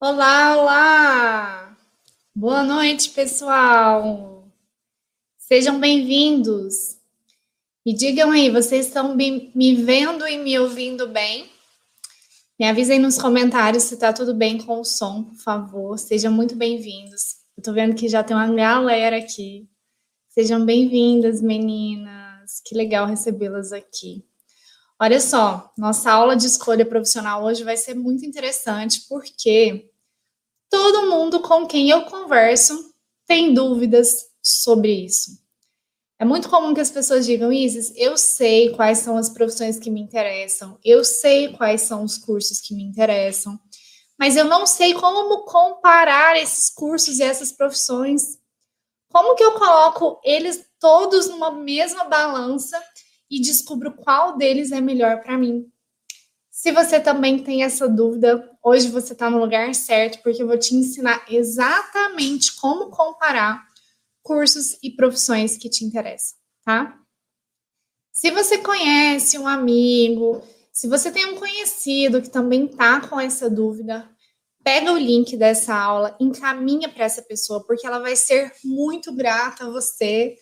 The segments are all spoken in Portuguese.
Olá, olá! Boa noite, pessoal! Sejam bem-vindos. Me digam aí, vocês estão me vendo e me ouvindo bem? Me avisem nos comentários se está tudo bem com o som, por favor. Sejam muito bem-vindos. Eu tô vendo que já tem uma galera aqui. Sejam bem-vindas, meninas. Que legal recebê-las aqui. Olha só, nossa aula de escolha profissional hoje vai ser muito interessante porque todo mundo com quem eu converso tem dúvidas sobre isso. É muito comum que as pessoas digam, Isis, eu sei quais são as profissões que me interessam, eu sei quais são os cursos que me interessam, mas eu não sei como comparar esses cursos e essas profissões. Como que eu coloco eles todos numa mesma balança e descubro qual deles é melhor para mim? Se você também tem essa dúvida, hoje você está no lugar certo, porque eu vou te ensinar exatamente como comparar cursos e profissões que te interessam, tá? Se você conhece um amigo, se você tem um conhecido que também está com essa dúvida, pega o link dessa aula, encaminha para essa pessoa, porque ela vai ser muito grata a você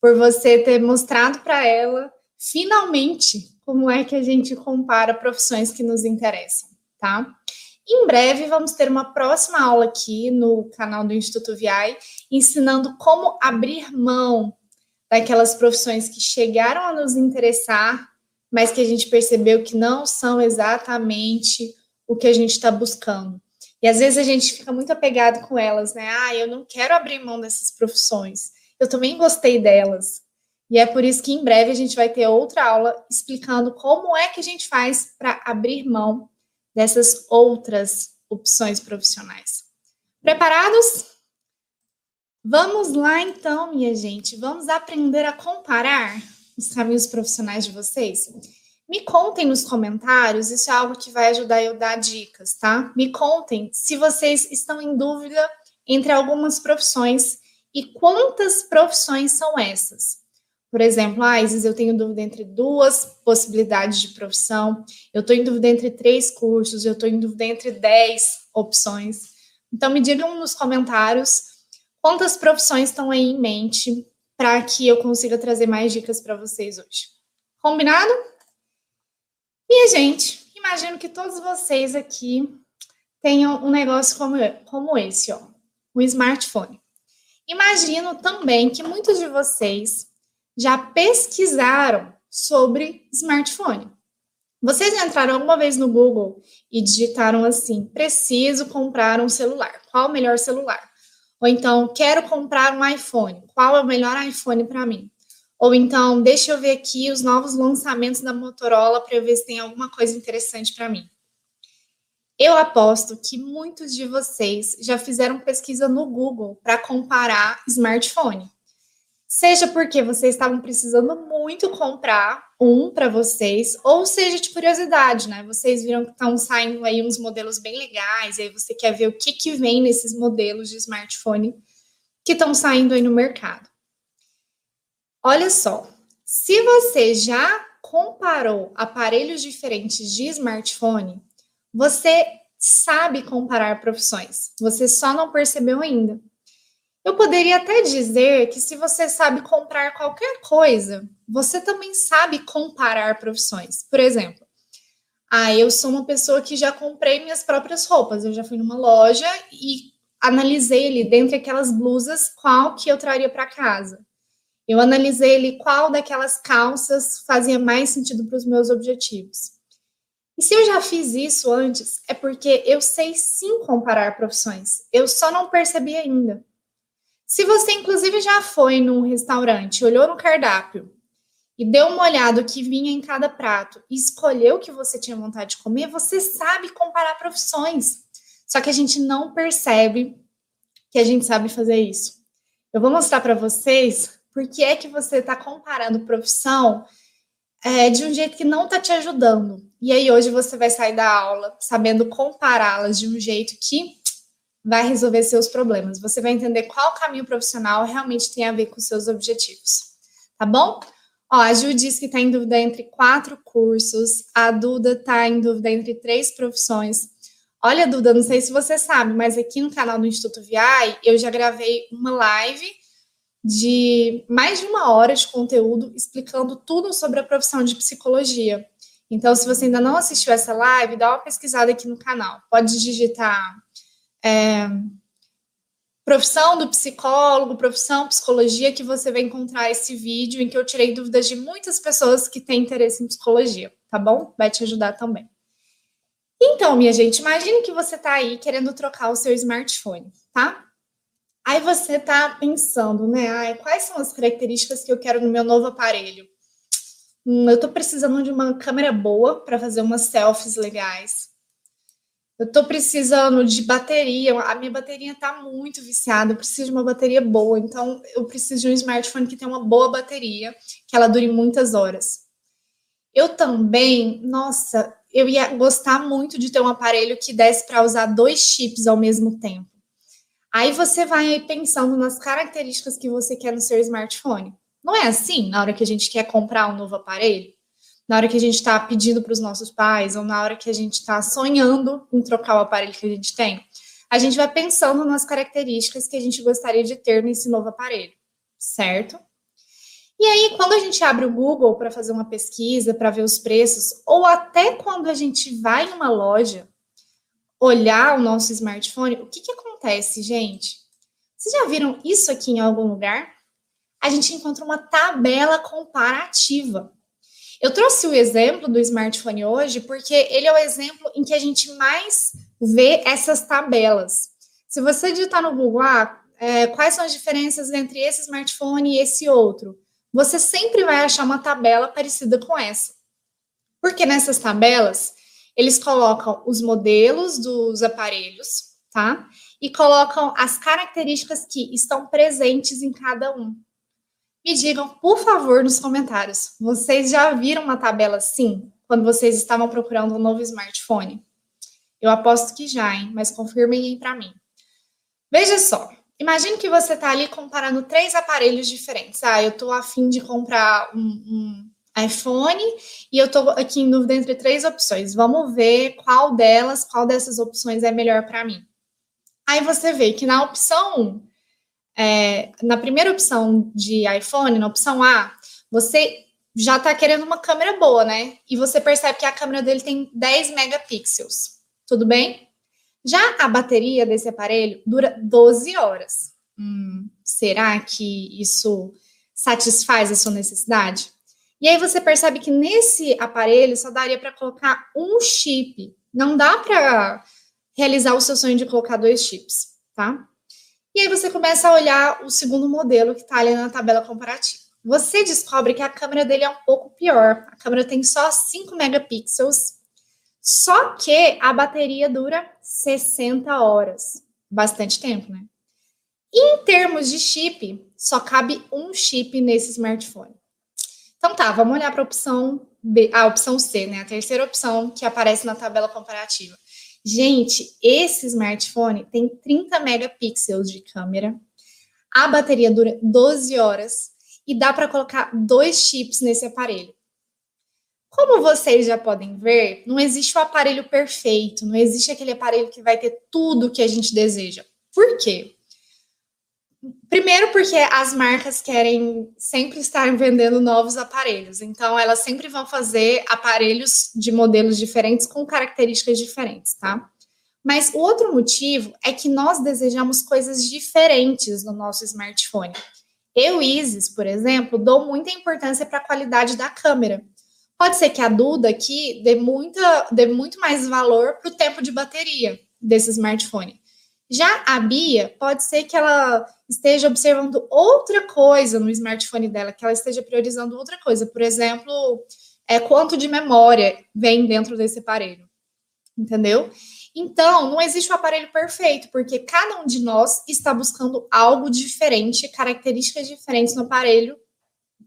por você ter mostrado para ela finalmente como é que a gente compara profissões que nos interessam, tá? Em breve vamos ter uma próxima aula aqui no canal do Instituto VI, ensinando como abrir mão daquelas profissões que chegaram a nos interessar, mas que a gente percebeu que não são exatamente o que a gente está buscando. E às vezes a gente fica muito apegado com elas, né? Ah, eu não quero abrir mão dessas profissões. Eu também gostei delas. E é por isso que em breve a gente vai ter outra aula explicando como é que a gente faz para abrir mão dessas outras opções profissionais. Preparados? Vamos lá então, minha gente. Vamos aprender a comparar os caminhos profissionais de vocês? Me contem nos comentários, isso é algo que vai ajudar eu a dar dicas, tá? Me contem se vocês estão em dúvida entre algumas profissões e quantas profissões são essas. Por exemplo, ah, Isis, eu tenho dúvida entre duas possibilidades de profissão, eu estou em dúvida entre três cursos, eu estou em dúvida entre dez opções. Então, me digam nos comentários quantas profissões estão aí em mente para que eu consiga trazer mais dicas para vocês hoje. Combinado? Minha gente, imagino que todos vocês aqui tenham um negócio como, como esse, ó, um smartphone. Imagino também que muitos de vocês já pesquisaram sobre smartphone. Vocês entraram alguma vez no Google e digitaram assim: preciso comprar um celular. Qual o melhor celular? Ou então, quero comprar um iPhone. Qual é o melhor iPhone para mim? Ou então, deixa eu ver aqui os novos lançamentos da Motorola para eu ver se tem alguma coisa interessante para mim. Eu aposto que muitos de vocês já fizeram pesquisa no Google para comparar smartphone. Seja porque vocês estavam precisando muito comprar um para vocês, ou seja de curiosidade, né? Vocês viram que estão saindo aí uns modelos bem legais, e aí você quer ver o que, que vem nesses modelos de smartphone que estão saindo aí no mercado. Olha só, se você já comparou aparelhos diferentes de smartphone, você sabe comparar profissões, você só não percebeu ainda. Eu poderia até dizer que se você sabe comprar qualquer coisa, você também sabe comparar profissões. Por exemplo, ah, eu sou uma pessoa que já comprei minhas próprias roupas. Eu já fui numa loja e analisei ali dentre aquelas blusas qual que eu traria para casa. Eu analisei ali qual daquelas calças fazia mais sentido para os meus objetivos. E se eu já fiz isso antes, é porque eu sei sim comparar profissões. Eu só não percebi ainda. Se você, inclusive, já foi num restaurante, olhou no cardápio e deu uma olhada o que vinha em cada prato e escolheu o que você tinha vontade de comer, você sabe comparar profissões. Só que a gente não percebe que a gente sabe fazer isso. Eu vou mostrar para vocês por que é que você está comparando profissão é, de um jeito que não está te ajudando. E aí hoje você vai sair da aula sabendo compará-las de um jeito que vai resolver seus problemas. Você vai entender qual caminho profissional realmente tem a ver com seus objetivos. Tá bom? Ó, a Ju diz que está em dúvida entre quatro cursos, a Duda está em dúvida entre três profissões. Olha, Duda, não sei se você sabe, mas aqui no canal do Instituto VI eu já gravei uma live de mais de uma hora de conteúdo explicando tudo sobre a profissão de psicologia. Então, se você ainda não assistiu essa live, dá uma pesquisada aqui no canal. Pode digitar é, profissão do psicólogo, profissão psicologia, que você vai encontrar esse vídeo em que eu tirei dúvidas de muitas pessoas que têm interesse em psicologia, tá bom? Vai te ajudar também. Então, minha gente, imagine que você está aí querendo trocar o seu smartphone, tá? Aí você está pensando, né? Ai, quais são as características que eu quero no meu novo aparelho? Hum, eu estou precisando de uma câmera boa para fazer umas selfies legais. Eu estou precisando de bateria. A minha bateria está muito viciada. Eu preciso de uma bateria boa. Então, eu preciso de um smartphone que tenha uma boa bateria, que ela dure muitas horas. Eu também, nossa, eu ia gostar muito de ter um aparelho que desse para usar dois chips ao mesmo tempo. Aí você vai pensando nas características que você quer no seu smartphone. Não é assim na hora que a gente quer comprar um novo aparelho? Na hora que a gente está pedindo para os nossos pais, ou na hora que a gente está sonhando em trocar o aparelho que a gente tem? A gente vai pensando nas características que a gente gostaria de ter nesse novo aparelho, certo? E aí, quando a gente abre o Google para fazer uma pesquisa, para ver os preços, ou até quando a gente vai em uma loja olhar o nosso smartphone, o que, que acontece, gente? Vocês já viram isso aqui em algum lugar? A gente encontra uma tabela comparativa. Eu trouxe o exemplo do smartphone hoje porque ele é o exemplo em que a gente mais vê essas tabelas. Se você digitar no Google, ah, é, quais são as diferenças entre esse smartphone e esse outro? você sempre vai achar uma tabela parecida com essa. Porque nessas tabelas, eles colocam os modelos dos aparelhos, tá? E colocam as características que estão presentes em cada um. Me digam, por favor, nos comentários, vocês já viram uma tabela assim, quando vocês estavam procurando um novo smartphone? Eu aposto que já, hein? Mas confirmem aí para mim. Veja só, Imagine que você está ali comparando três aparelhos diferentes. Ah, eu estou afim de comprar um, um iPhone e eu estou aqui em dúvida entre três opções. Vamos ver qual delas, qual dessas opções é melhor para mim. Aí você vê que na opção, é, na primeira opção de iPhone, na opção A, você já está querendo uma câmera boa, né? E você percebe que a câmera dele tem 10 megapixels. Tudo bem? Já a bateria desse aparelho dura 12 horas. Hum, será que isso satisfaz a sua necessidade? E aí você percebe que nesse aparelho só daria para colocar um chip. Não dá para realizar o seu sonho de colocar dois chips, tá? E aí você começa a olhar o segundo modelo que está ali na tabela comparativa. Você descobre que a câmera dele é um pouco pior. A câmera tem só 5 megapixels só que a bateria dura 60 horas. Bastante tempo, né? Em termos de chip, só cabe um chip nesse smartphone. Então tá, vamos olhar para a opção B, a opção C, né? A terceira opção que aparece na tabela comparativa. Gente, esse smartphone tem 30 megapixels de câmera, a bateria dura 12 horas e dá para colocar dois chips nesse aparelho. Como vocês já podem ver, não existe o aparelho perfeito, não existe aquele aparelho que vai ter tudo que a gente deseja. Por quê? Primeiro, porque as marcas querem sempre estar vendendo novos aparelhos, então elas sempre vão fazer aparelhos de modelos diferentes com características diferentes, tá? Mas o outro motivo é que nós desejamos coisas diferentes no nosso smartphone. Eu, Isis, por exemplo, dou muita importância para a qualidade da câmera. Pode ser que a Duda aqui dê, muita, dê muito mais valor para o tempo de bateria desse smartphone. Já a Bia, pode ser que ela esteja observando outra coisa no smartphone dela, que ela esteja priorizando outra coisa. Por exemplo, é, quanto de memória vem dentro desse aparelho. Entendeu? Então, não existe um aparelho perfeito, porque cada um de nós está buscando algo diferente, características diferentes no aparelho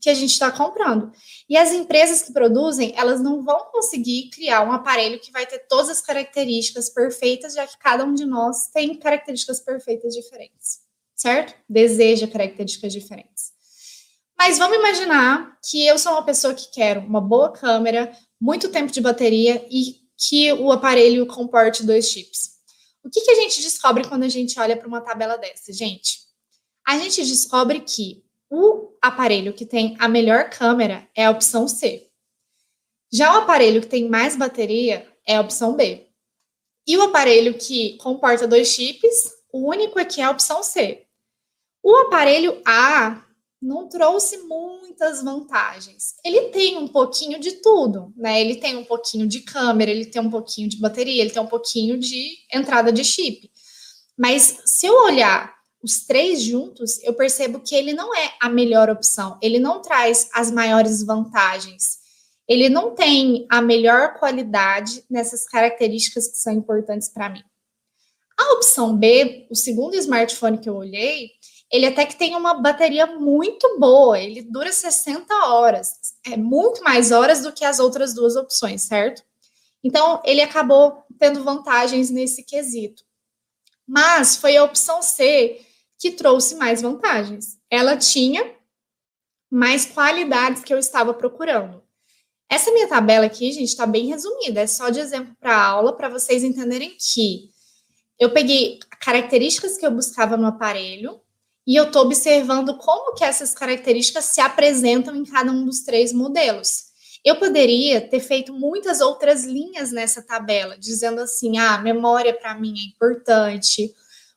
que a gente está comprando. E as empresas que produzem, elas não vão conseguir criar um aparelho que vai ter todas as características perfeitas, já que cada um de nós tem características perfeitas diferentes, certo? Deseja características diferentes. Mas vamos imaginar que eu sou uma pessoa que quero uma boa câmera, muito tempo de bateria e que o aparelho comporte dois chips. O que, que a gente descobre quando a gente olha para uma tabela dessa, gente? A gente descobre que o aparelho que tem a melhor câmera é a opção C. Já o aparelho que tem mais bateria é a opção B. E o aparelho que comporta dois chips, o único aqui é a opção C. O aparelho A não trouxe muitas vantagens. Ele tem um pouquinho de tudo, né? Ele tem um pouquinho de câmera, ele tem um pouquinho de bateria, ele tem um pouquinho de entrada de chip. Mas se eu olhar os três juntos, eu percebo que ele não é a melhor opção. Ele não traz as maiores vantagens. Ele não tem a melhor qualidade nessas características que são importantes para mim. A opção B, o segundo smartphone que eu olhei, ele até que tem uma bateria muito boa, ele dura 60 horas, é muito mais horas do que as outras duas opções, certo? Então, ele acabou tendo vantagens nesse quesito. Mas foi a opção C que trouxe mais vantagens. Ela tinha mais qualidades que eu estava procurando. Essa minha tabela aqui, gente, está bem resumida, é só de exemplo para aula, para vocês entenderem que eu peguei características que eu buscava no aparelho, e eu estou observando como que essas características se apresentam em cada um dos três modelos. Eu poderia ter feito muitas outras linhas nessa tabela, dizendo assim: ah, memória para mim é importante,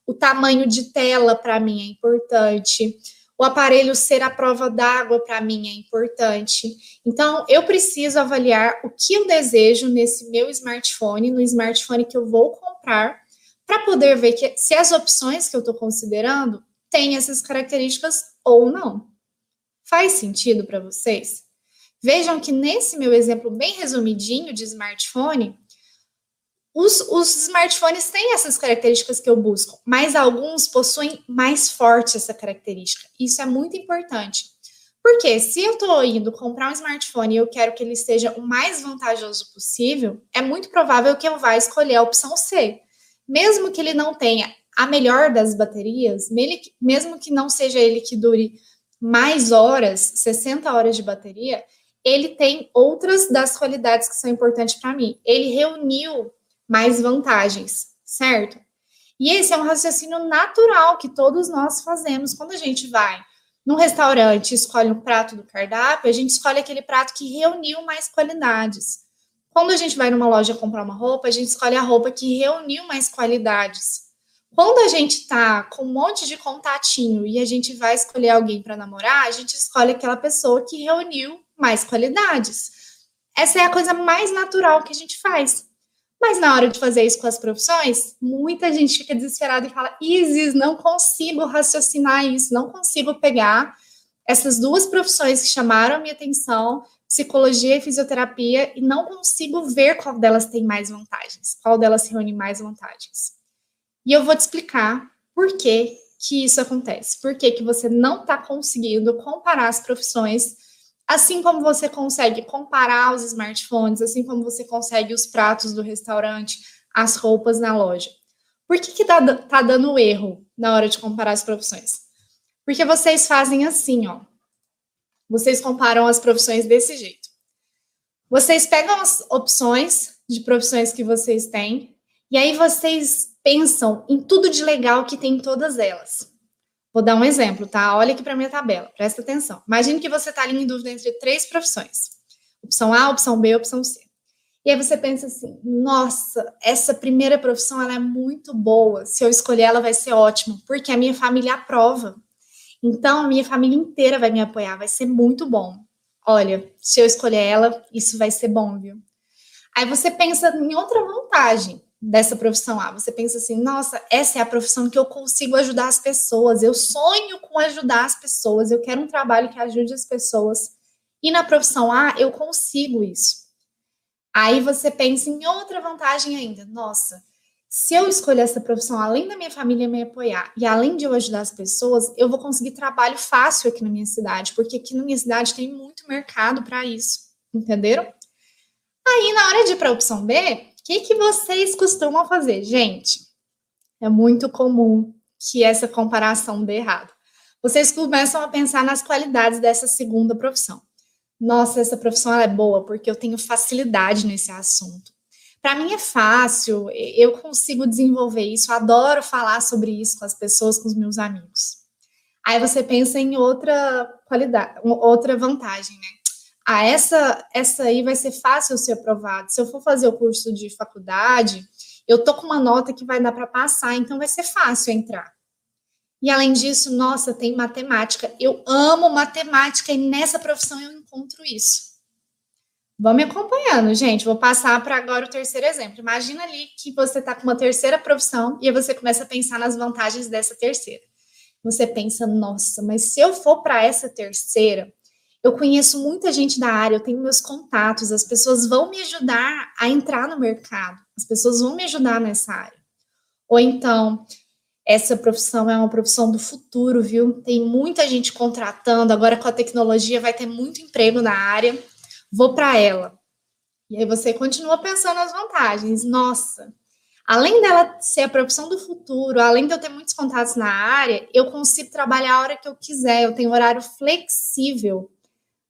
o tamanho de tela para mim é importante, o aparelho ser a prova d'água para mim é importante. Então, eu preciso avaliar o que eu desejo nesse meu smartphone, no smartphone que eu vou comprar, para poder ver que se as opções que eu estou considerando tem essas características ou não. Faz sentido para vocês? Vejam que nesse meu exemplo bem resumidinho de smartphone, os, os, smartphones têm essas características que eu busco, mas alguns possuem mais forte essa característica. Isso é muito importante. Porque se eu estou indo comprar um smartphone e eu quero que ele seja o mais vantajoso possível, é muito provável que eu vá escolher a opção C. Mesmo que ele não tenha a melhor das baterias, mesmo que não seja ele que dure mais horas, 60 horas de bateria, ele tem outras das qualidades que são importantes para mim. Ele reuniu mais vantagens, certo? E esse é um raciocínio natural que todos nós fazemos quando a gente vai num restaurante escolhe um prato do cardápio, a gente escolhe aquele prato que reuniu mais qualidades. Quando a gente vai numa loja comprar uma roupa, a gente escolhe a roupa que reuniu mais qualidades. Quando a gente tá com um monte de contatinho e a gente vai escolher alguém para namorar, a gente escolhe aquela pessoa que reuniu mais qualidades. Essa é a coisa mais natural que a gente faz. Mas na hora de fazer isso com as profissões, muita gente fica desesperada e fala: Isis, não consigo raciocinar isso, não consigo pegar essas duas profissões que chamaram a minha atenção, psicologia e fisioterapia, e não consigo ver qual delas tem mais vantagens, qual delas reúne mais vantagens. E eu vou te explicar por que, que isso acontece. Por que, que você não está conseguindo comparar as profissões, assim como você consegue comparar os smartphones, assim como você consegue os pratos do restaurante, as roupas na loja. Por que está tá dando erro na hora de comparar as profissões? Porque vocês fazem assim, ó. Vocês comparam as profissões desse jeito. Vocês pegam as opções de profissões que vocês têm, e aí vocês pensam em tudo de legal que tem em todas elas. Vou dar um exemplo, tá? Olha aqui para minha tabela, presta atenção. Imagine que você está ali em dúvida entre três profissões: opção A, opção B, opção C. E aí você pensa assim: nossa, essa primeira profissão ela é muito boa. Se eu escolher ela, vai ser ótimo, porque a minha família aprova. Então, a minha família inteira vai me apoiar, vai ser muito bom. Olha, se eu escolher ela, isso vai ser bom, viu? Aí você pensa em outra vantagem dessa profissão A. Você pensa assim, nossa, essa é a profissão que eu consigo ajudar as pessoas. Eu sonho com ajudar as pessoas. Eu quero um trabalho que ajude as pessoas. E na profissão A, eu consigo isso. Aí você pensa em outra vantagem ainda. Nossa, se eu escolher essa profissão, além da minha família me apoiar e além de eu ajudar as pessoas, eu vou conseguir trabalho fácil aqui na minha cidade, porque aqui na minha cidade tem muito mercado para isso. Entenderam? Aí, na hora de ir para a opção B, que, que vocês costumam fazer? Gente, é muito comum que essa comparação dê errado. Vocês começam a pensar nas qualidades dessa segunda profissão. Nossa, essa profissão é boa porque eu tenho facilidade nesse assunto. para mim é fácil, eu consigo desenvolver isso, adoro falar sobre isso com as pessoas, com os meus amigos. Aí você pensa em outra qualidade, outra vantagem, né? Ah, essa, essa aí vai ser fácil ser aprovado. Se eu for fazer o curso de faculdade, eu tô com uma nota que vai dar para passar, então vai ser fácil entrar. E além disso, nossa, tem matemática. Eu amo matemática e nessa profissão eu encontro isso. Vão me acompanhando, gente. Vou passar para agora o terceiro exemplo. Imagina ali que você está com uma terceira profissão e você começa a pensar nas vantagens dessa terceira. Você pensa, nossa, mas se eu for para essa terceira, eu conheço muita gente da área, eu tenho meus contatos, as pessoas vão me ajudar a entrar no mercado, as pessoas vão me ajudar nessa área. Ou então, essa profissão é uma profissão do futuro, viu? Tem muita gente contratando, agora com a tecnologia vai ter muito emprego na área vou para ela. E aí você continua pensando nas vantagens. Nossa, além dela ser a profissão do futuro, além de eu ter muitos contatos na área, eu consigo trabalhar a hora que eu quiser, eu tenho horário flexível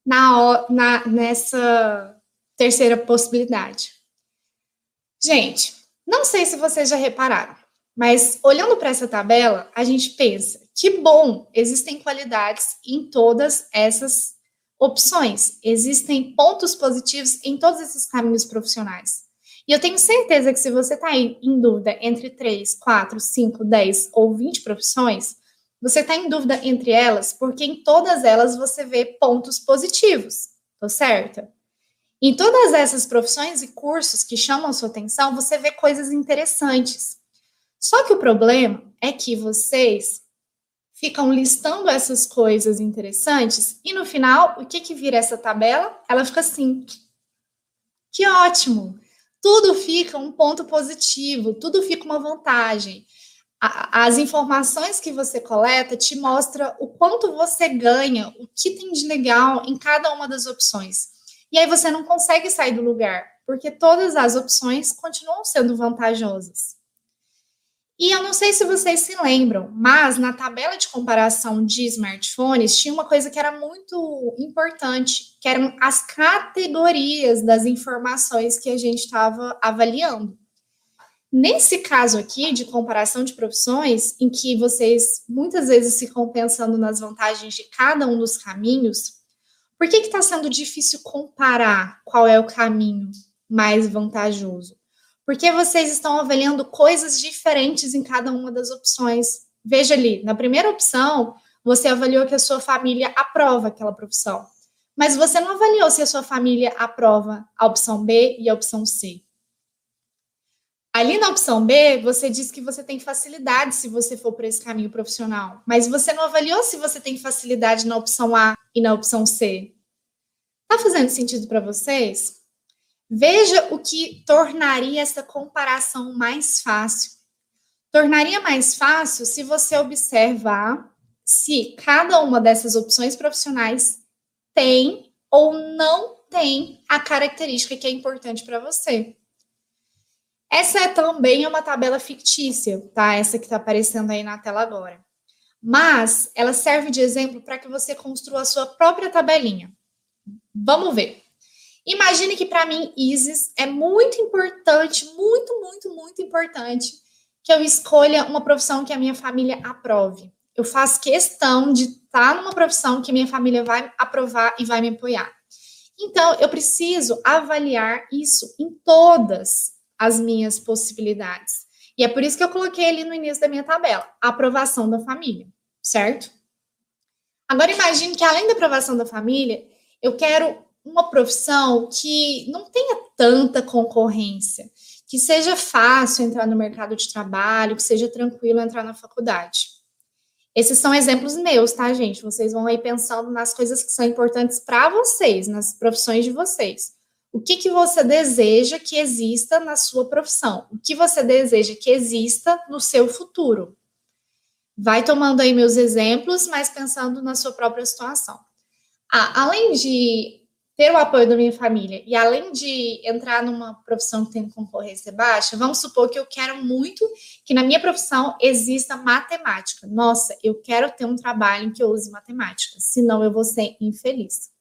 na, na nessa terceira possibilidade. Gente, não sei se vocês já repararam, mas olhando para essa tabela, a gente pensa que bom, existem qualidades em todas essas opções, existem pontos positivos em todos esses caminhos profissionais. E eu tenho certeza que se você está em dúvida entre 3, 4, 5, 10 ou 20 profissões, você está em dúvida entre elas porque em todas elas você vê pontos positivos, tô certa? Em todas essas profissões e cursos que chamam sua atenção, você vê coisas interessantes. Só que o problema é que vocês ficam listando essas coisas interessantes e no final, o que que vira essa tabela? Ela fica assim. Que ótimo! Tudo fica um ponto positivo, tudo fica uma vantagem. As informações que você coleta te mostra o quanto você ganha, o que tem de legal em cada uma das opções. E aí você não consegue sair do lugar, porque todas as opções continuam sendo vantajosas. E eu não sei se vocês se lembram, mas na tabela de comparação de smartphones tinha uma coisa que era muito importante, que eram as categorias das informações que a gente estava avaliando. Nesse caso aqui de comparação de profissões, em que vocês muitas vezes ficam pensando nas vantagens de cada um dos caminhos, por que está sendo difícil comparar qual é o caminho mais vantajoso? porque vocês estão avaliando coisas diferentes em cada uma das opções. Veja ali, na primeira opção, você avaliou que a sua família aprova aquela profissão, mas você não avaliou se a sua família aprova a opção B e a opção C. Ali na opção B, você diz que você tem facilidade se você for para esse caminho profissional, mas você não avaliou se você tem facilidade na opção A e na opção C. Tá fazendo sentido para vocês? Veja o que tornaria essa comparação mais fácil. Tornaria mais fácil se você observar se cada uma dessas opções profissionais tem ou não tem a característica que é importante para você. Essa é também uma tabela fictícia, tá? Essa que está aparecendo aí na tela agora. Mas ela serve de exemplo para que você construa a sua própria tabelinha. Vamos ver. Imagine que para mim, Isis, é muito importante, muito, muito, muito importante que eu escolha uma profissão que a minha família aprove. Eu faço questão de estar numa profissão que minha família vai aprovar e vai me apoiar. Então, eu preciso avaliar isso em todas as minhas possibilidades. E é por isso que eu coloquei ali no início da minha tabela, a aprovação da família, certo? Agora imagine que além da aprovação da família, eu quero uma profissão que não tenha tanta concorrência, que seja fácil entrar no mercado de trabalho, que seja tranquilo entrar na faculdade. Esses são exemplos meus, tá, gente? Vocês vão aí pensando nas coisas que são importantes para vocês, nas profissões de vocês. O que, que você deseja que exista na sua profissão? O que você deseja que exista no seu futuro? Vai tomando aí meus exemplos, mas pensando na sua própria situação. Ah, além de ter o apoio da minha família e além de entrar numa profissão que tem concorrência baixa, vamos supor que eu quero muito que na minha profissão exista matemática. Nossa, eu quero ter um trabalho em que eu use matemática, senão eu vou ser infeliz.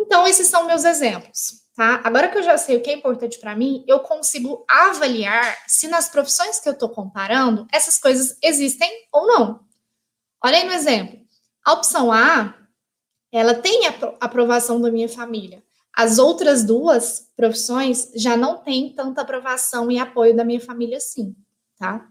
Então, esses são meus exemplos, tá? Agora que eu já sei o que é importante para mim, eu consigo avaliar se nas profissões que eu estou comparando, essas coisas existem ou não. Olha aí no exemplo. A opção A, ela tem a aprovação da minha família. As outras duas profissões já não têm tanta aprovação e apoio da minha família assim, tá?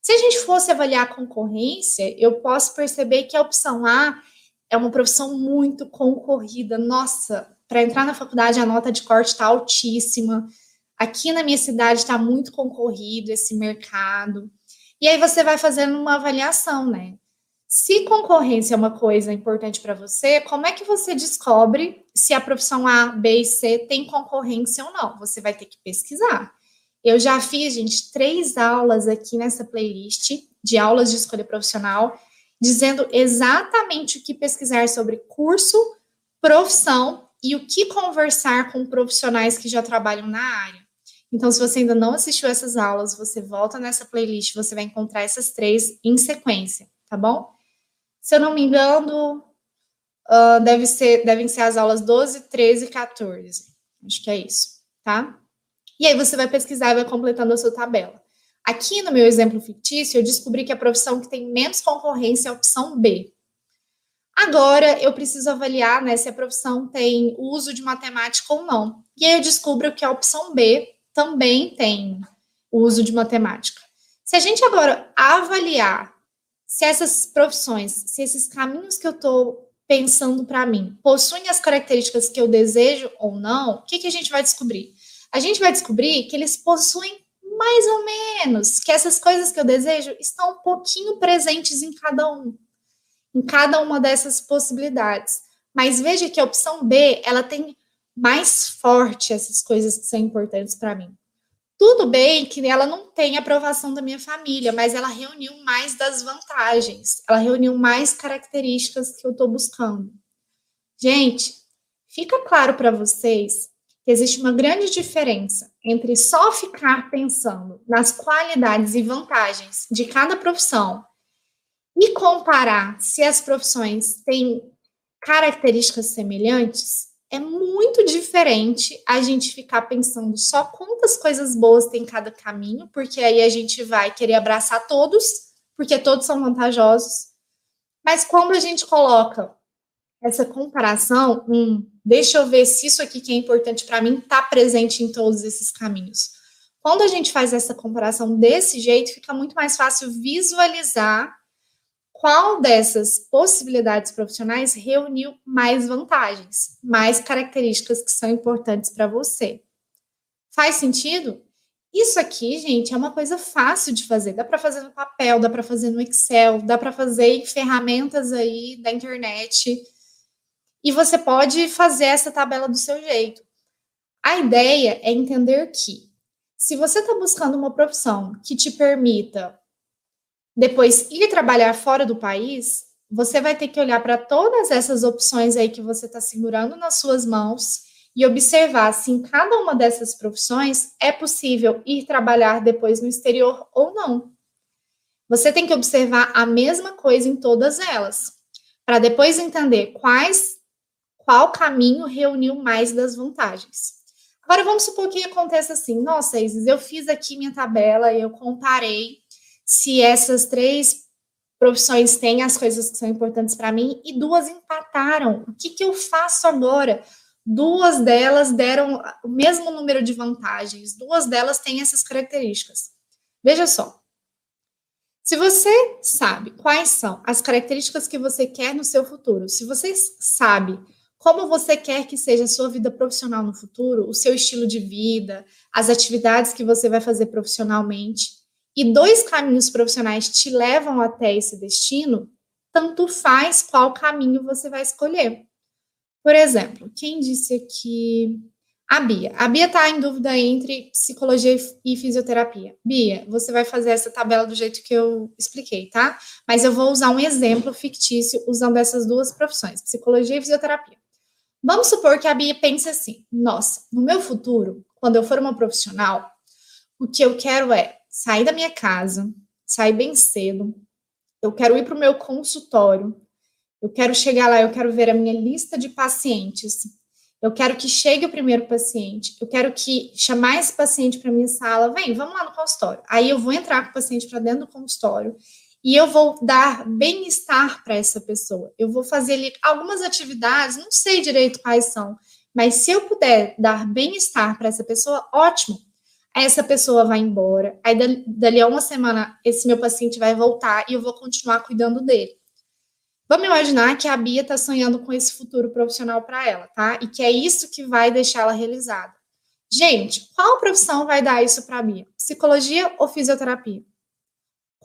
Se a gente fosse avaliar a concorrência, eu posso perceber que a opção A é uma profissão muito concorrida. Nossa, para entrar na faculdade a nota de corte está altíssima. Aqui na minha cidade está muito concorrido esse mercado. E aí você vai fazendo uma avaliação, né? Se concorrência é uma coisa importante para você, como é que você descobre se a profissão A, B e C tem concorrência ou não? Você vai ter que pesquisar. Eu já fiz, gente, três aulas aqui nessa playlist de aulas de escolha profissional, dizendo exatamente o que pesquisar sobre curso, profissão e o que conversar com profissionais que já trabalham na área. Então, se você ainda não assistiu essas aulas, você volta nessa playlist, você vai encontrar essas três em sequência, tá bom? Se eu não me engano, uh, deve ser, devem ser as aulas 12, 13 e 14. Acho que é isso, tá? E aí você vai pesquisar e vai completando a sua tabela. Aqui no meu exemplo fictício, eu descobri que a profissão que tem menos concorrência é a opção B. Agora eu preciso avaliar né, se a profissão tem uso de matemática ou não. E aí eu descubro que a opção B também tem uso de matemática. Se a gente agora avaliar se essas profissões, se esses caminhos que eu estou pensando para mim possuem as características que eu desejo ou não, o que, que a gente vai descobrir? A gente vai descobrir que eles possuem mais ou menos, que essas coisas que eu desejo estão um pouquinho presentes em cada um em cada uma dessas possibilidades. Mas veja que a opção B, ela tem mais forte essas coisas que são importantes para mim. Tudo bem que ela não tem aprovação da minha família, mas ela reuniu mais das vantagens, ela reuniu mais características que eu estou buscando. Gente, fica claro para vocês que existe uma grande diferença entre só ficar pensando nas qualidades e vantagens de cada profissão e comparar se as profissões têm características semelhantes, é muito diferente a gente ficar pensando só quantas coisas boas tem cada caminho, porque aí a gente vai querer abraçar todos, porque todos são vantajosos. Mas quando a gente coloca essa comparação, um, deixa eu ver se isso aqui que é importante para mim está presente em todos esses caminhos. Quando a gente faz essa comparação desse jeito, fica muito mais fácil visualizar qual dessas possibilidades profissionais reuniu mais vantagens, mais características que são importantes para você. Faz sentido? Isso aqui, gente, é uma coisa fácil de fazer. Dá para fazer no papel, dá para fazer no Excel, dá para fazer em ferramentas aí da internet. E você pode fazer essa tabela do seu jeito. A ideia é entender que, se você está buscando uma profissão que te permita depois ir trabalhar fora do país, você vai ter que olhar para todas essas opções aí que você está segurando nas suas mãos e observar se em cada uma dessas profissões é possível ir trabalhar depois no exterior ou não. Você tem que observar a mesma coisa em todas elas, para depois entender quais qual caminho reuniu mais das vantagens. Agora vamos supor que aconteça assim, nossa, Isis, eu fiz aqui minha tabela, eu comparei se essas três profissões têm as coisas que são importantes para mim e duas empataram. O que, que eu faço agora? Duas delas deram o mesmo número de vantagens, duas delas têm essas características. Veja só. Se você sabe quais são as características que você quer no seu futuro, se você sabe como você quer que seja a sua vida profissional no futuro, o seu estilo de vida, as atividades que você vai fazer profissionalmente, e dois caminhos profissionais te levam até esse destino, tanto faz qual caminho você vai escolher. Por exemplo, quem disse aqui? A Bia. A Bia está em dúvida entre psicologia e fisioterapia. Bia, você vai fazer essa tabela do jeito que eu expliquei, tá? Mas eu vou usar um exemplo fictício usando essas duas profissões, psicologia e fisioterapia. Vamos supor que a Bia pense assim: nossa, no meu futuro, quando eu for uma profissional, o que eu quero é sair da minha casa, sair bem cedo. Eu quero ir para o meu consultório. Eu quero chegar lá, eu quero ver a minha lista de pacientes. Eu quero que chegue o primeiro paciente. Eu quero que chamar esse paciente para minha sala. Vem, vamos lá no consultório. Aí eu vou entrar com o paciente para dentro do consultório e eu vou dar bem-estar para essa pessoa. Eu vou fazer ali algumas atividades, não sei direito quais são, mas se eu puder dar bem-estar para essa pessoa, ótimo. Essa pessoa vai embora. Aí dali a uma semana esse meu paciente vai voltar e eu vou continuar cuidando dele. Vamos imaginar que a Bia está sonhando com esse futuro profissional para ela, tá? E que é isso que vai deixar ela realizada. Gente, qual profissão vai dar isso para a Bia? Psicologia ou fisioterapia?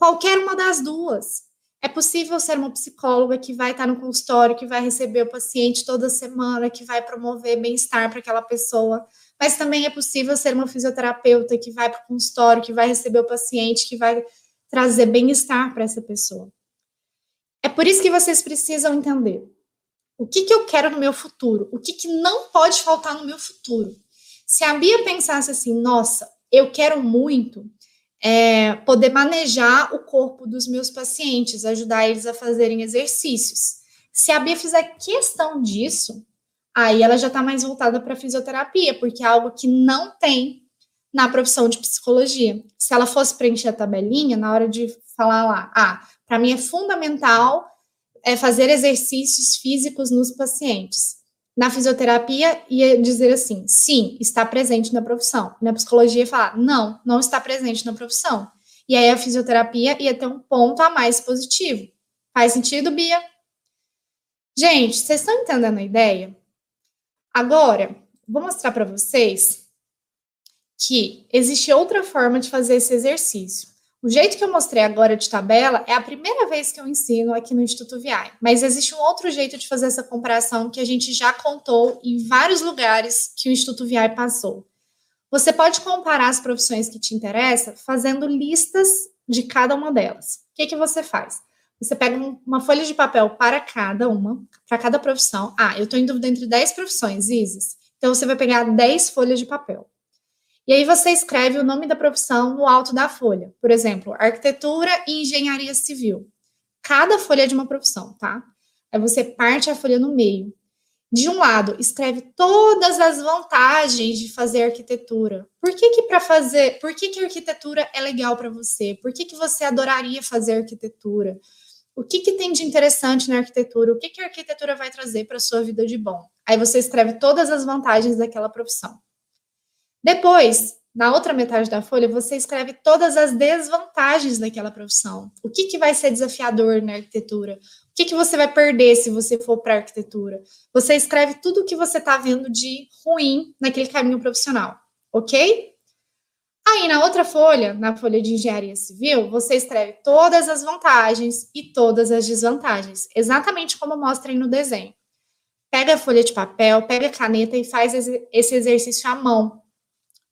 Qualquer uma das duas. É possível ser uma psicóloga que vai estar no consultório, que vai receber o paciente toda semana, que vai promover bem-estar para aquela pessoa. Mas também é possível ser uma fisioterapeuta que vai para o consultório, que vai receber o paciente, que vai trazer bem-estar para essa pessoa. É por isso que vocês precisam entender o que, que eu quero no meu futuro, o que, que não pode faltar no meu futuro. Se a Bia pensasse assim, nossa, eu quero muito é, poder manejar o corpo dos meus pacientes, ajudar eles a fazerem exercícios. Se a Bia fizer questão disso, aí ela já está mais voltada para fisioterapia, porque é algo que não tem na profissão de psicologia. Se ela fosse preencher a tabelinha, na hora de falar lá, ah, para mim é fundamental é fazer exercícios físicos nos pacientes. Na fisioterapia, ia dizer assim: sim, está presente na profissão. Na psicologia, falar: não, não está presente na profissão. E aí a fisioterapia ia ter um ponto a mais positivo. Faz sentido, Bia? Gente, vocês estão entendendo a ideia? Agora, vou mostrar para vocês que existe outra forma de fazer esse exercício. O jeito que eu mostrei agora de tabela é a primeira vez que eu ensino aqui no Instituto VI, mas existe um outro jeito de fazer essa comparação que a gente já contou em vários lugares que o Instituto VI passou. Você pode comparar as profissões que te interessam fazendo listas de cada uma delas. O que, que você faz? Você pega uma folha de papel para cada uma, para cada profissão. Ah, eu estou em dúvida entre 10 profissões, Isis. Então, você vai pegar 10 folhas de papel. E aí você escreve o nome da profissão no alto da folha. Por exemplo, arquitetura e engenharia civil. Cada folha é de uma profissão, tá? Aí você parte a folha no meio. De um lado, escreve todas as vantagens de fazer arquitetura. Por que que para fazer, por que que arquitetura é legal para você? Por que que você adoraria fazer arquitetura? O que que tem de interessante na arquitetura? O que que a arquitetura vai trazer para sua vida de bom? Aí você escreve todas as vantagens daquela profissão. Depois, na outra metade da folha, você escreve todas as desvantagens daquela profissão. O que, que vai ser desafiador na arquitetura? O que, que você vai perder se você for para a arquitetura? Você escreve tudo o que você está vendo de ruim naquele caminho profissional, ok? Aí, na outra folha, na folha de engenharia civil, você escreve todas as vantagens e todas as desvantagens, exatamente como mostra aí no desenho. Pega a folha de papel, pega a caneta e faz esse exercício à mão,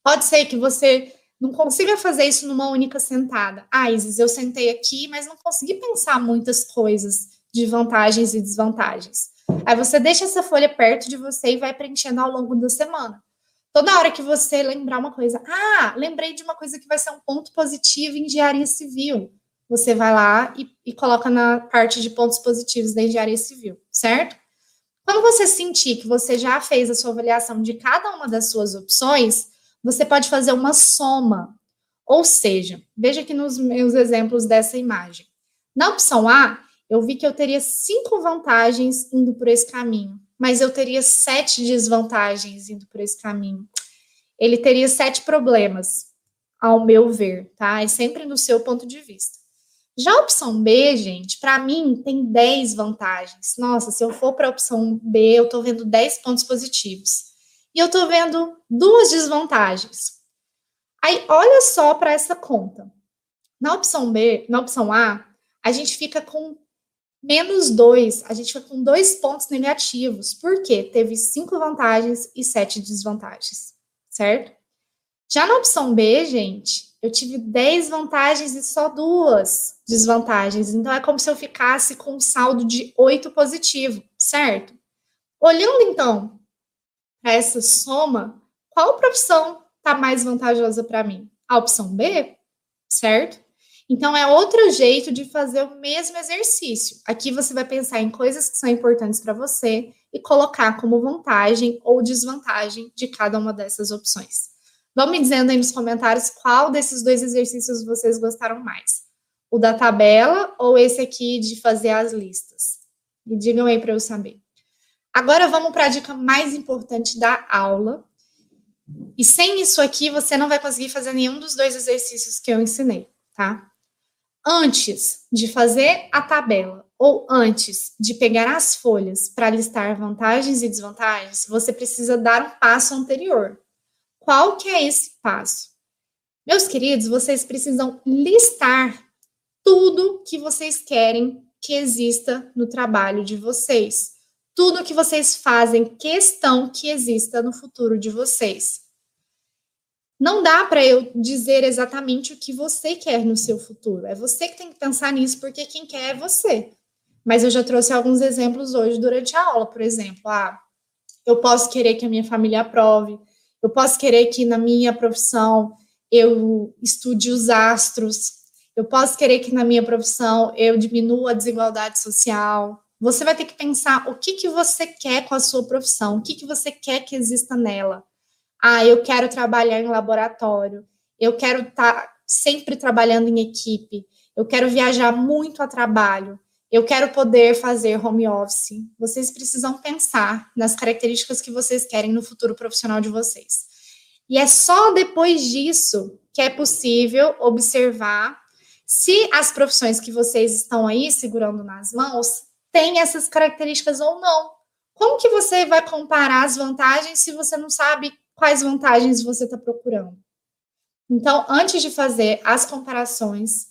Pode ser que você não consiga fazer isso numa única sentada. Ah, Isis, eu sentei aqui, mas não consegui pensar muitas coisas de vantagens e desvantagens. Aí você deixa essa folha perto de você e vai preenchendo ao longo da semana. Toda hora que você lembrar uma coisa, ah, lembrei de uma coisa que vai ser um ponto positivo em engenharia civil. Você vai lá e, e coloca na parte de pontos positivos da engenharia civil, certo? Quando você sentir que você já fez a sua avaliação de cada uma das suas opções, você pode fazer uma soma. Ou seja, veja aqui nos meus exemplos dessa imagem. Na opção A, eu vi que eu teria cinco vantagens indo por esse caminho, mas eu teria sete desvantagens indo por esse caminho. Ele teria sete problemas, ao meu ver, tá? É sempre no seu ponto de vista. Já a opção B, gente, para mim tem 10 vantagens. Nossa, se eu for para a opção B, eu estou vendo 10 pontos positivos e eu estou vendo duas desvantagens. Aí, olha só para essa conta. Na opção B, na opção A, a gente fica com menos dois, a gente fica com dois pontos negativos, porque teve cinco vantagens e sete desvantagens, certo? Já na opção B, gente, eu tive dez vantagens e só duas desvantagens. Então, é como se eu ficasse com um saldo de oito positivo, certo? Olhando, então, para essa soma, qual profissão está mais vantajosa para mim? A opção B, certo? Então, é outro jeito de fazer o mesmo exercício. Aqui você vai pensar em coisas que são importantes para você e colocar como vantagem ou desvantagem de cada uma dessas opções. Vão me dizendo aí nos comentários qual desses dois exercícios vocês gostaram mais. O da tabela ou esse aqui de fazer as listas? Me digam aí para eu saber. Agora vamos para a dica mais importante da aula. E sem isso aqui, você não vai conseguir fazer nenhum dos dois exercícios que eu ensinei, tá? Antes de fazer a tabela ou antes de pegar as folhas para listar vantagens e desvantagens, você precisa dar um passo anterior. Qual que é esse passo? Meus queridos, vocês precisam listar tudo que vocês querem que exista no trabalho de vocês. Tudo que vocês fazem questão que exista no futuro de vocês. Não dá para eu dizer exatamente o que você quer no seu futuro. É você que tem que pensar nisso, porque quem quer é você. Mas eu já trouxe alguns exemplos hoje durante a aula, por exemplo. Ah, eu posso querer que a minha família aprove, eu posso querer que na minha profissão eu estude os astros, eu posso querer que na minha profissão eu diminua a desigualdade social. Você vai ter que pensar o que, que você quer com a sua profissão, o que, que você quer que exista nela. Ah, eu quero trabalhar em laboratório, eu quero estar tá sempre trabalhando em equipe, eu quero viajar muito a trabalho, eu quero poder fazer home office. Vocês precisam pensar nas características que vocês querem no futuro profissional de vocês. E é só depois disso que é possível observar se as profissões que vocês estão aí segurando nas mãos têm essas características ou não. Como que você vai comparar as vantagens se você não sabe quais vantagens você está procurando. Então, antes de fazer as comparações,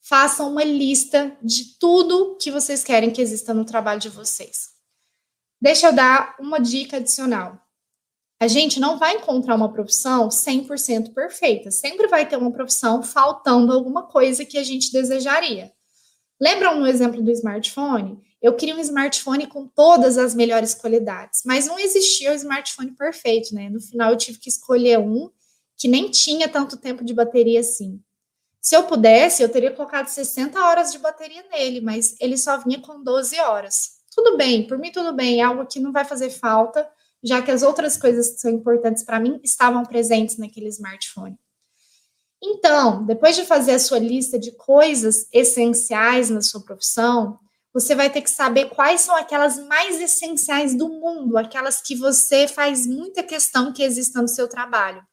façam uma lista de tudo que vocês querem que exista no trabalho de vocês. Deixa eu dar uma dica adicional. A gente não vai encontrar uma profissão 100% perfeita. Sempre vai ter uma profissão faltando alguma coisa que a gente desejaria. Lembram no exemplo do smartphone? Eu queria um smartphone com todas as melhores qualidades, mas não existia o smartphone perfeito, né? No final eu tive que escolher um que nem tinha tanto tempo de bateria assim. Se eu pudesse, eu teria colocado 60 horas de bateria nele, mas ele só vinha com 12 horas. Tudo bem, por mim tudo bem, é algo que não vai fazer falta, já que as outras coisas que são importantes para mim estavam presentes naquele smartphone. Então, depois de fazer a sua lista de coisas essenciais na sua profissão, você vai ter que saber quais são aquelas mais essenciais do mundo, aquelas que você faz muita questão que existam no seu trabalho.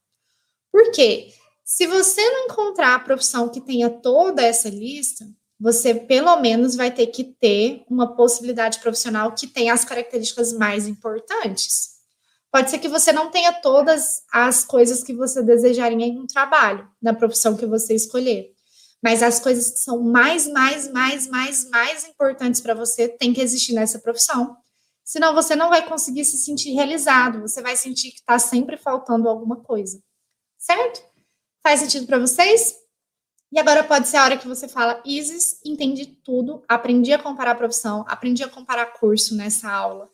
Por quê? Se você não encontrar a profissão que tenha toda essa lista, você pelo menos vai ter que ter uma possibilidade profissional que tenha as características mais importantes. Pode ser que você não tenha todas as coisas que você desejaria em um trabalho, na profissão que você escolher. Mas as coisas que são mais, mais, mais, mais, mais importantes para você têm que existir nessa profissão. Senão você não vai conseguir se sentir realizado, você vai sentir que está sempre faltando alguma coisa. Certo? Faz sentido para vocês? E agora pode ser a hora que você fala, Isis, entendi tudo, aprendi a comparar profissão, aprendi a comparar curso nessa aula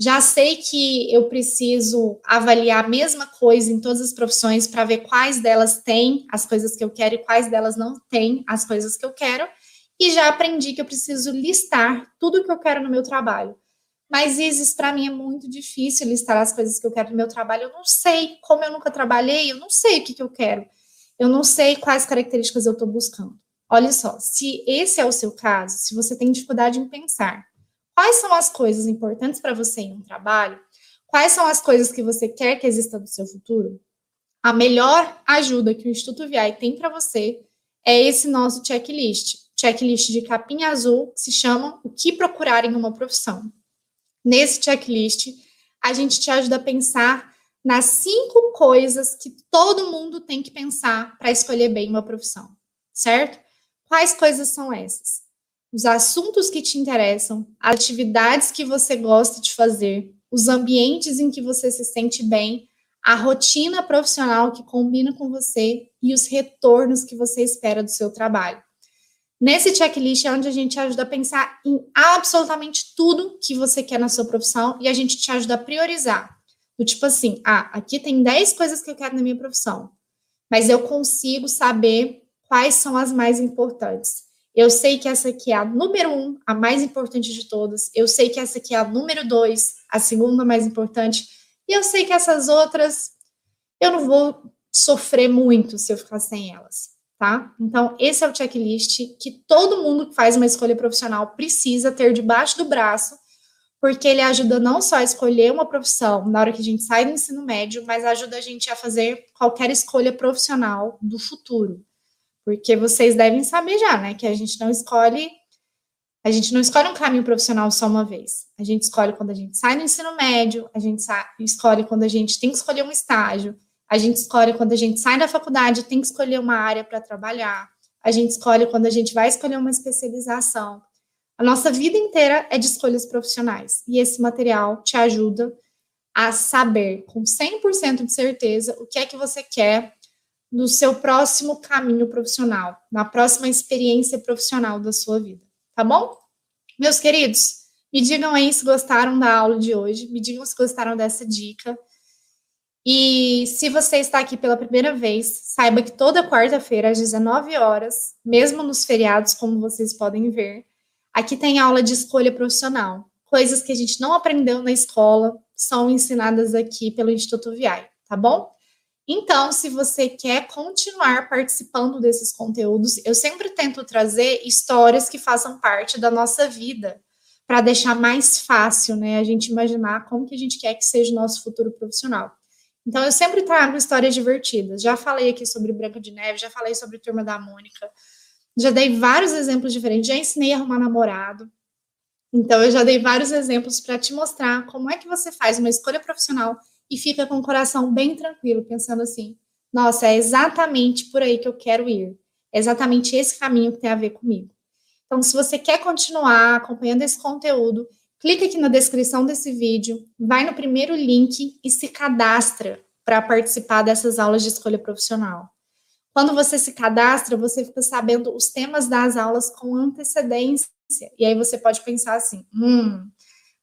já sei que eu preciso avaliar a mesma coisa em todas as profissões para ver quais delas têm as coisas que eu quero e quais delas não têm as coisas que eu quero. E já aprendi que eu preciso listar tudo que eu quero no meu trabalho. Mas, Isis, para mim é muito difícil listar as coisas que eu quero no meu trabalho. Eu não sei, como eu nunca trabalhei, eu não sei o que, que eu quero. Eu não sei quais características eu estou buscando. Olha só, se esse é o seu caso, se você tem dificuldade em pensar, Quais são as coisas importantes para você em um trabalho? Quais são as coisas que você quer que exista no seu futuro? A melhor ajuda que o Instituto VI tem para você é esse nosso checklist, checklist de capinha azul, que se chama O que procurar em uma profissão. Nesse checklist, a gente te ajuda a pensar nas cinco coisas que todo mundo tem que pensar para escolher bem uma profissão, certo? Quais coisas são essas? Os assuntos que te interessam, as atividades que você gosta de fazer, os ambientes em que você se sente bem, a rotina profissional que combina com você e os retornos que você espera do seu trabalho. Nesse checklist é onde a gente ajuda a pensar em absolutamente tudo que você quer na sua profissão e a gente te ajuda a priorizar. Do tipo assim, ah, aqui tem 10 coisas que eu quero na minha profissão, mas eu consigo saber quais são as mais importantes. Eu sei que essa aqui é a número um, a mais importante de todas. Eu sei que essa aqui é a número dois, a segunda mais importante. E eu sei que essas outras eu não vou sofrer muito se eu ficar sem elas, tá? Então, esse é o checklist que todo mundo que faz uma escolha profissional precisa ter debaixo do braço, porque ele ajuda não só a escolher uma profissão na hora que a gente sai do ensino médio, mas ajuda a gente a fazer qualquer escolha profissional do futuro. Porque vocês devem saber já, né, que a gente não escolhe a gente não escolhe um caminho profissional só uma vez. A gente escolhe quando a gente sai do ensino médio, a gente escolhe quando a gente tem que escolher um estágio, a gente escolhe quando a gente sai da faculdade, tem que escolher uma área para trabalhar, a gente escolhe quando a gente vai escolher uma especialização. A nossa vida inteira é de escolhas profissionais e esse material te ajuda a saber com 100% de certeza o que é que você quer no seu próximo caminho profissional, na próxima experiência profissional da sua vida tá bom? Meus queridos, me digam aí se gostaram da aula de hoje, me digam se gostaram dessa dica. E se você está aqui pela primeira vez, saiba que toda quarta-feira, às 19 horas, mesmo nos feriados, como vocês podem ver, aqui tem aula de escolha profissional. Coisas que a gente não aprendeu na escola são ensinadas aqui pelo Instituto VI, tá bom? Então, se você quer continuar participando desses conteúdos, eu sempre tento trazer histórias que façam parte da nossa vida, para deixar mais fácil, né, a gente imaginar como que a gente quer que seja o nosso futuro profissional. Então, eu sempre trago histórias divertidas. Já falei aqui sobre Branca de Neve, já falei sobre Turma da Mônica, já dei vários exemplos diferentes, já ensinei a arrumar namorado. Então, eu já dei vários exemplos para te mostrar como é que você faz uma escolha profissional e fica com o coração bem tranquilo, pensando assim: nossa, é exatamente por aí que eu quero ir. É exatamente esse caminho que tem a ver comigo. Então, se você quer continuar acompanhando esse conteúdo, clica aqui na descrição desse vídeo, vai no primeiro link e se cadastra para participar dessas aulas de escolha profissional. Quando você se cadastra, você fica sabendo os temas das aulas com antecedência. E aí você pode pensar assim: hum,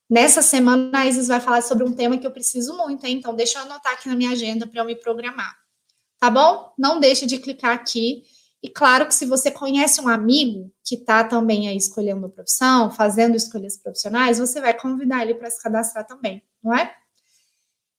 Nessa semana, a Isis vai falar sobre um tema que eu preciso muito, hein? então deixa eu anotar aqui na minha agenda para eu me programar. Tá bom? Não deixe de clicar aqui. E claro que se você conhece um amigo que está também aí escolhendo profissão, fazendo escolhas profissionais, você vai convidar ele para se cadastrar também, não é?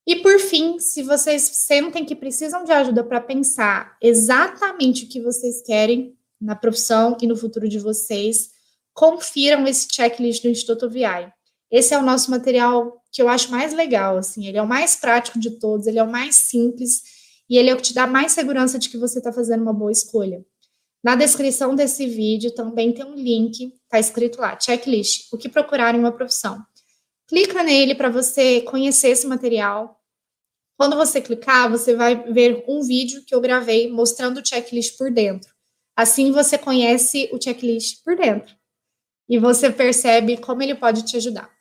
E por fim, se vocês sentem que precisam de ajuda para pensar exatamente o que vocês querem na profissão e no futuro de vocês, confiram esse checklist do Instituto VI. Esse é o nosso material que eu acho mais legal, assim, ele é o mais prático de todos, ele é o mais simples e ele é o que te dá mais segurança de que você está fazendo uma boa escolha. Na descrição desse vídeo também tem um link, tá escrito lá, checklist, o que procurar em uma profissão. Clica nele para você conhecer esse material. Quando você clicar, você vai ver um vídeo que eu gravei mostrando o checklist por dentro. Assim você conhece o checklist por dentro e você percebe como ele pode te ajudar.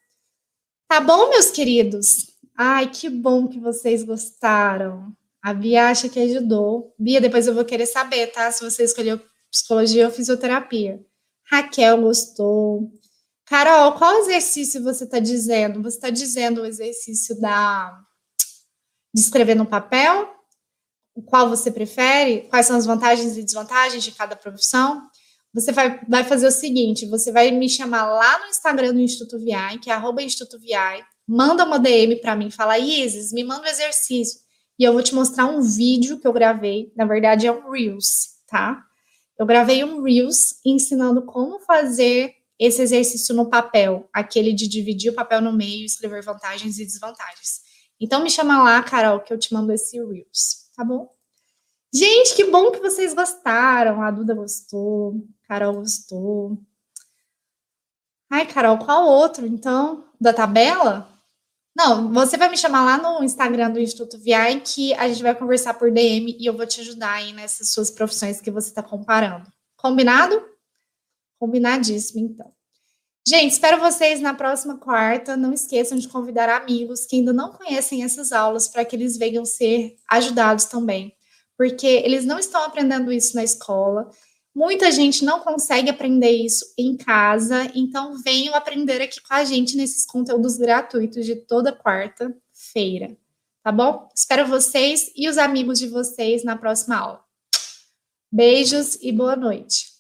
Tá bom, meus queridos? Ai, que bom que vocês gostaram. A Bia acha que ajudou. Bia, depois eu vou querer saber, tá? Se você escolheu psicologia ou fisioterapia. Raquel gostou. Carol, qual exercício você está dizendo? Você está dizendo o exercício da de escrever no papel? Qual você prefere? Quais são as vantagens e desvantagens de cada profissão? Você vai, vai fazer o seguinte: você vai me chamar lá no Instagram do Instituto VI, que é arroba Instituto VI, manda uma DM para mim, fala, Isis, me manda o um exercício. E eu vou te mostrar um vídeo que eu gravei, na verdade é um Reels, tá? Eu gravei um Reels ensinando como fazer esse exercício no papel, aquele de dividir o papel no meio escrever vantagens e desvantagens. Então me chama lá, Carol, que eu te mando esse Reels, tá bom? Gente, que bom que vocês gostaram. A Duda gostou, Carol gostou. Ai, Carol, qual outro, então? Da tabela? Não, você vai me chamar lá no Instagram do Instituto VI que a gente vai conversar por DM e eu vou te ajudar aí nessas suas profissões que você está comparando. Combinado? Combinadíssimo, então. Gente, espero vocês na próxima quarta. Não esqueçam de convidar amigos que ainda não conhecem essas aulas para que eles venham ser ajudados também porque eles não estão aprendendo isso na escola. Muita gente não consegue aprender isso em casa, então venham aprender aqui com a gente nesses conteúdos gratuitos de toda quarta-feira, tá bom? Espero vocês e os amigos de vocês na próxima aula. Beijos e boa noite.